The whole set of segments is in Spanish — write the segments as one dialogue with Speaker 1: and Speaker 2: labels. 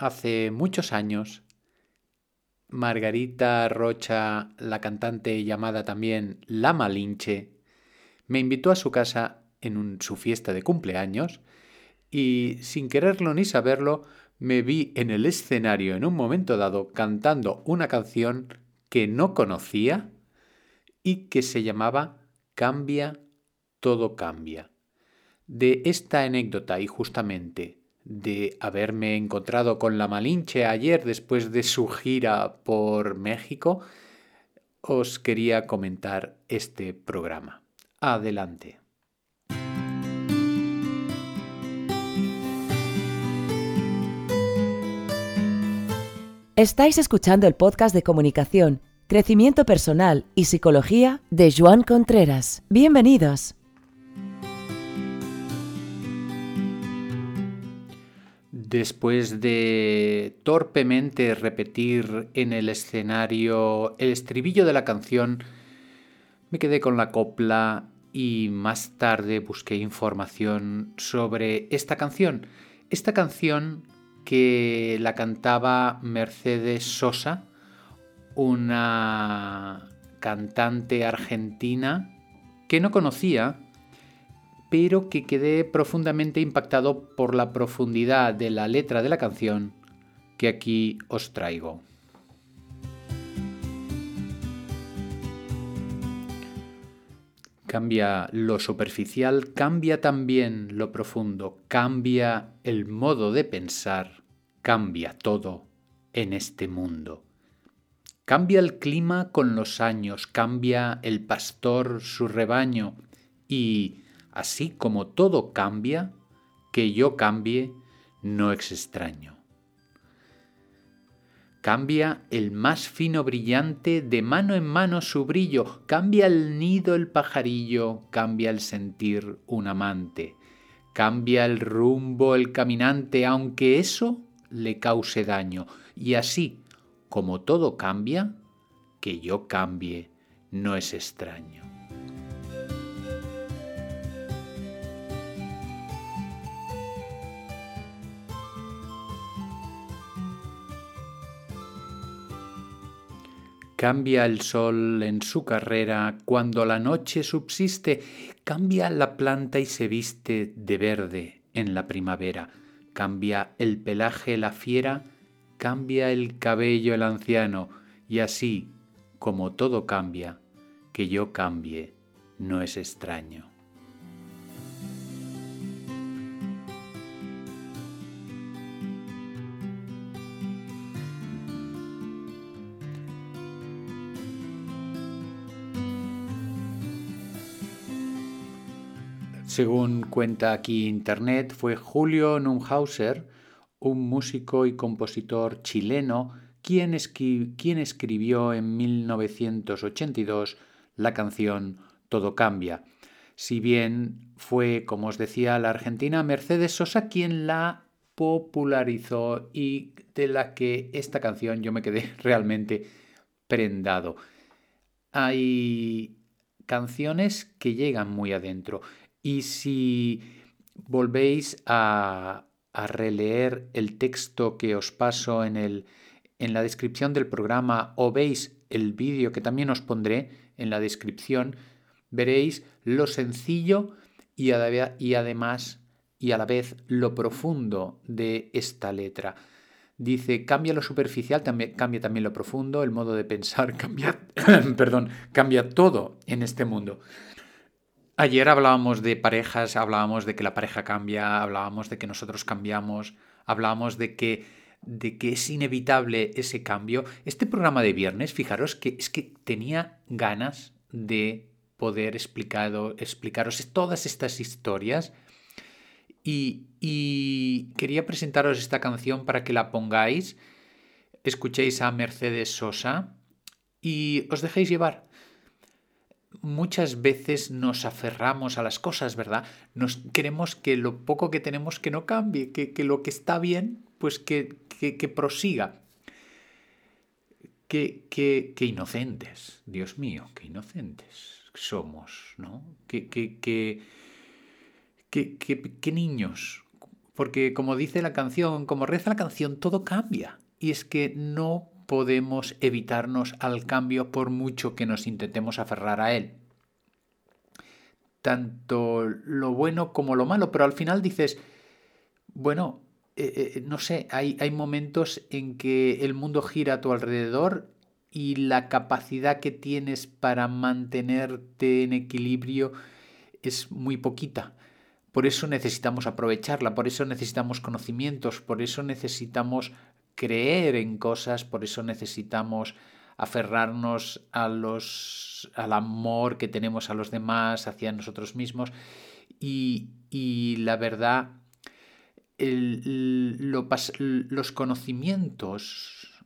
Speaker 1: hace muchos años, Margarita Rocha, la cantante llamada también La Malinche, me invitó a su casa en su fiesta de cumpleaños y, sin quererlo ni saberlo, me vi en el escenario en un momento dado cantando una canción que no conocía y que se llamaba Cambia, todo cambia. De esta anécdota y justamente de haberme encontrado con la Malinche ayer después de su gira por México, os quería comentar este programa. Adelante.
Speaker 2: Estáis escuchando el podcast de comunicación, crecimiento personal y psicología de Joan Contreras. Bienvenidos.
Speaker 1: Después de torpemente repetir en el escenario el estribillo de la canción, me quedé con la copla y más tarde busqué información sobre esta canción. Esta canción que la cantaba Mercedes Sosa, una cantante argentina que no conocía, pero que quedé profundamente impactado por la profundidad de la letra de la canción que aquí os traigo. Cambia lo superficial, cambia también lo profundo, cambia el modo de pensar, cambia todo en este mundo. Cambia el clima con los años, cambia el pastor su rebaño y, así como todo cambia, que yo cambie no es extraño. Cambia el más fino brillante, de mano en mano su brillo, cambia el nido el pajarillo, cambia el sentir un amante, cambia el rumbo el caminante, aunque eso le cause daño, y así, como todo cambia, que yo cambie no es extraño. Cambia el sol en su carrera cuando la noche subsiste, cambia la planta y se viste de verde en la primavera, cambia el pelaje la fiera, cambia el cabello el anciano, y así, como todo cambia, que yo cambie no es extraño. Según cuenta aquí Internet, fue Julio Nunhauser, un músico y compositor chileno, quien, quien escribió en 1982 la canción Todo cambia. Si bien fue, como os decía, la argentina Mercedes Sosa quien la popularizó y de la que esta canción yo me quedé realmente prendado. Hay canciones que llegan muy adentro. Y si volvéis a, releer el texto que os paso en, el, en la descripción del programa o veis el vídeo que también os pondré en la descripción, veréis lo sencillo y, y además y a la vez lo profundo de esta letra. Dice, cambia lo superficial, también, cambia también lo profundo, el modo de pensar, cambia, perdón, cambia todo en este mundo. Ayer hablábamos de parejas, hablábamos de que la pareja cambia, hablábamos de que nosotros cambiamos, hablábamos de que, de que es inevitable ese cambio. Este programa de viernes, fijaros que es que tenía ganas de poder explicado, explicaros todas estas historias y, y quería presentaros esta canción para que la pongáis, escuchéis a Mercedes Sosa y os dejéis llevar muchas veces nos aferramos a las cosas, ¿verdad? Nos queremos que lo poco que tenemos que no cambie, que, lo que está bien, pues que, que, prosiga. Qué, qué, qué, inocentes, Dios mío, qué inocentes somos, ¿no? Qué, qué niños. Porque como dice la canción, como reza la canción, todo cambia. Y es que no podemos evitarnos al cambio por mucho que nos intentemos aferrar a él. Tanto lo bueno como lo malo, pero al final dices, bueno, eh, eh, no sé, hay, hay momentos en que el mundo gira a tu alrededor y la capacidad que tienes para mantenerte en equilibrio es muy poquita. Por eso necesitamos aprovecharla, por eso necesitamos conocimientos, por eso necesitamos creer en cosas, por eso necesitamos aferrarnos a los, al amor que tenemos a los demás, hacia nosotros mismos. Y, y la verdad, el, lo, los conocimientos,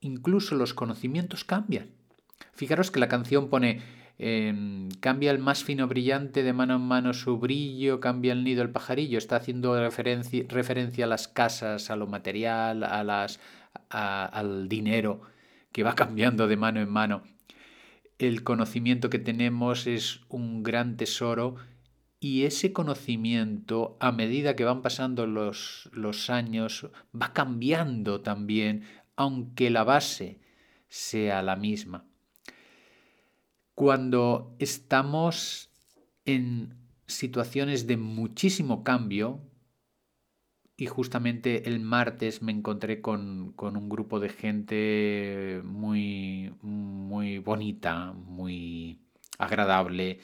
Speaker 1: incluso los conocimientos cambian. Fijaros que la canción pone, em, cambia el más fino brillante de mano en mano su brillo, cambia el nido el pajarillo, está haciendo referencia, referencia a las casas, a lo material, a las, al dinero que va cambiando de mano en mano. El conocimiento que tenemos es un gran tesoro y ese conocimiento, a medida que van pasando los, los años, va cambiando también, aunque la base sea la misma. Cuando estamos en situaciones de muchísimo cambio, y justamente el martes me encontré con, con, un grupo de gente muy, muy bonita, muy agradable,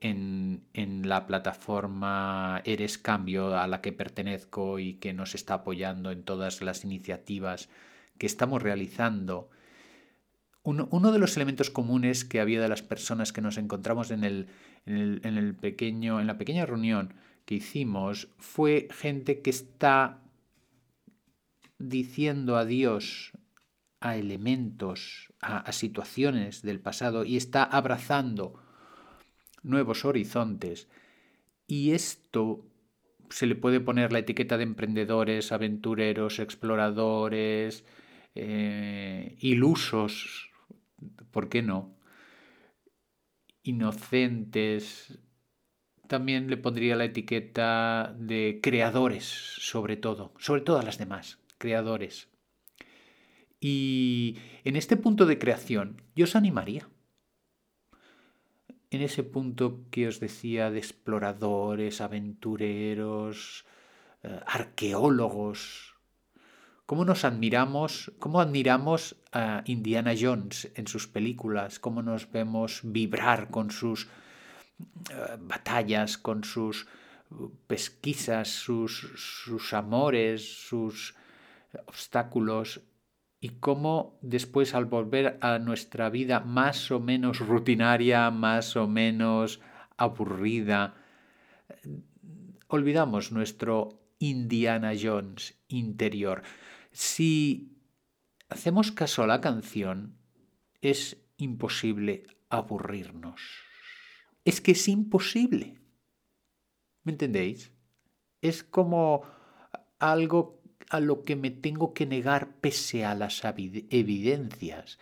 Speaker 1: en, en, la plataforma Eres Cambio a la que pertenezco y que nos está apoyando en todas las iniciativas que estamos realizando. Uno, de los elementos comunes que había de las personas que nos encontramos en, el, en, el, en, el pequeño, en la pequeña reunión que hicimos fue gente que está diciendo adiós a elementos, a, a situaciones del pasado y está abrazando nuevos horizontes. Y esto se le puede poner la etiqueta de emprendedores, aventureros, exploradores, eh, ilusos, ¿por qué no? Inocentes. También le pondría la etiqueta de creadores, sobre todo, sobre todas las demás, creadores. Y en este punto de creación, yo os animaría en ese punto que os decía de exploradores, aventureros, eh, arqueólogos. ¿Cómo nos admiramos, cómo admiramos a Indiana Jones en sus películas? ¿Cómo nos vemos vibrar con sus eh, batallas, con sus pesquisas, sus, sus amores, sus obstáculos y cómo después al volver a nuestra vida más o menos rutinaria, más o menos aburrida, olvidamos nuestro Indiana Jones interior. Si hacemos caso a la canción, es imposible aburrirnos. Es que es imposible. ¿Me entendéis? Es como algo a lo que me tengo que negar pese a las evidencias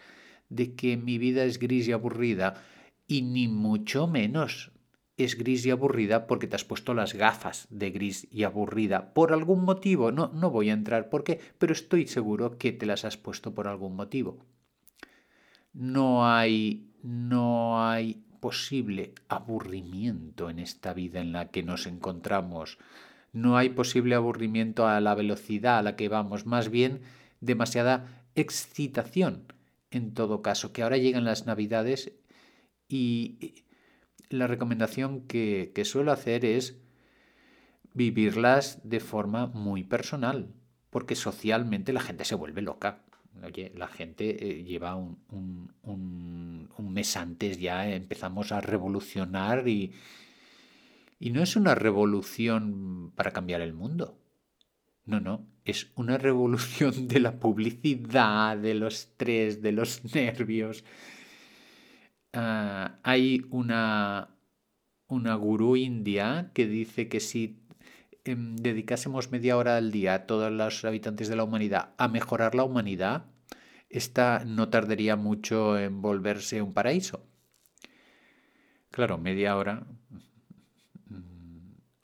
Speaker 1: de que mi vida es gris y aburrida, y ni mucho menos es gris y aburrida porque te has puesto las gafas de gris y aburrida por algún motivo. No, no voy a entrar por qué, pero estoy seguro que te las has puesto por algún motivo. No hay, no hay posible aburrimiento en esta vida en la que nos encontramos no hay posible aburrimiento a la velocidad a la que vamos, más bien demasiada excitación en todo caso, que ahora llegan las navidades y la recomendación que, que suelo hacer es vivirlas de forma muy personal, porque socialmente la gente se vuelve loca. Oye, la gente eh, lleva un, un, un, mes antes ya empezamos a revolucionar y, y no es una revolución para cambiar el mundo. No, no, es una revolución de la publicidad, de los estrés, de los nervios. Uh, hay una, una gurú india que dice que si eh, dedicásemos media hora al día a todos los habitantes de la humanidad a mejorar la humanidad, esta no tardaría mucho en volverse un paraíso. Claro, media hora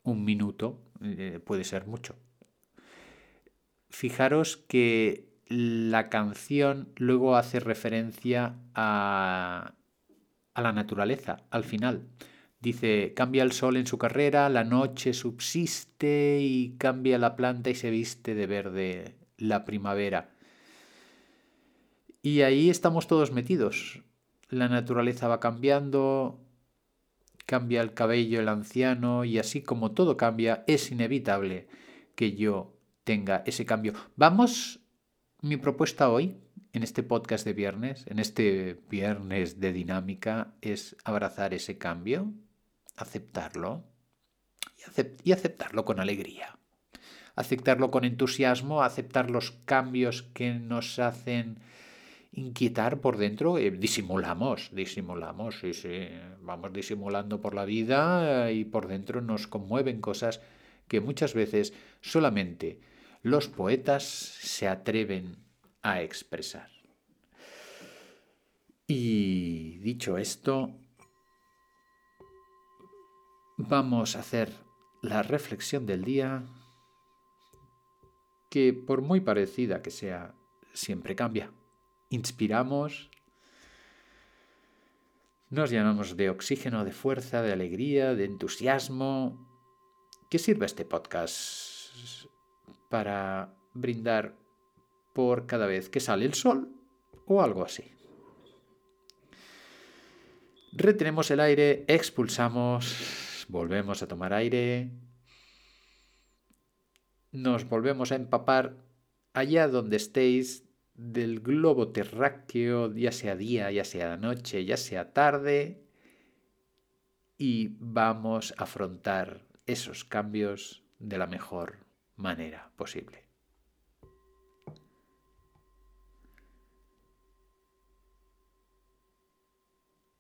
Speaker 1: un minuto eh, puede ser mucho. fijaros que la canción luego hace referencia a, a la naturaleza al final. Dice, cambia el sol en su carrera, la noche subsiste y cambia la planta y se viste de verde la primavera. Y ahí estamos todos metidos. La naturaleza va cambiando, cambia el cabello el anciano y así como todo cambia, es inevitable que yo tenga ese cambio. Vamos, mi propuesta hoy, en este podcast de viernes, en este viernes de dinámica, es abrazar ese cambio, aceptarlo y, aceptarlo con alegría. Aceptarlo con entusiasmo, aceptar los cambios que nos hacen inquietar por dentro, eh, disimulamos, disimulamos, sí, sí, vamos disimulando por la vida y por dentro nos conmueven cosas que muchas veces solamente los poetas se atreven a expresar. Y dicho esto, vamos a hacer la reflexión del día que por muy parecida que sea, siempre cambia inspiramos, nos llenamos de oxígeno, de fuerza, de alegría, de entusiasmo. ¿Qué sirve este podcast para brindar por cada vez que sale el sol o algo así? Retenemos el aire, expulsamos, volvemos a tomar aire, nos volvemos a empapar allá donde estéis del globo terráqueo, ya sea día, ya sea noche, ya sea tarde, y vamos a afrontar esos cambios de la mejor manera posible.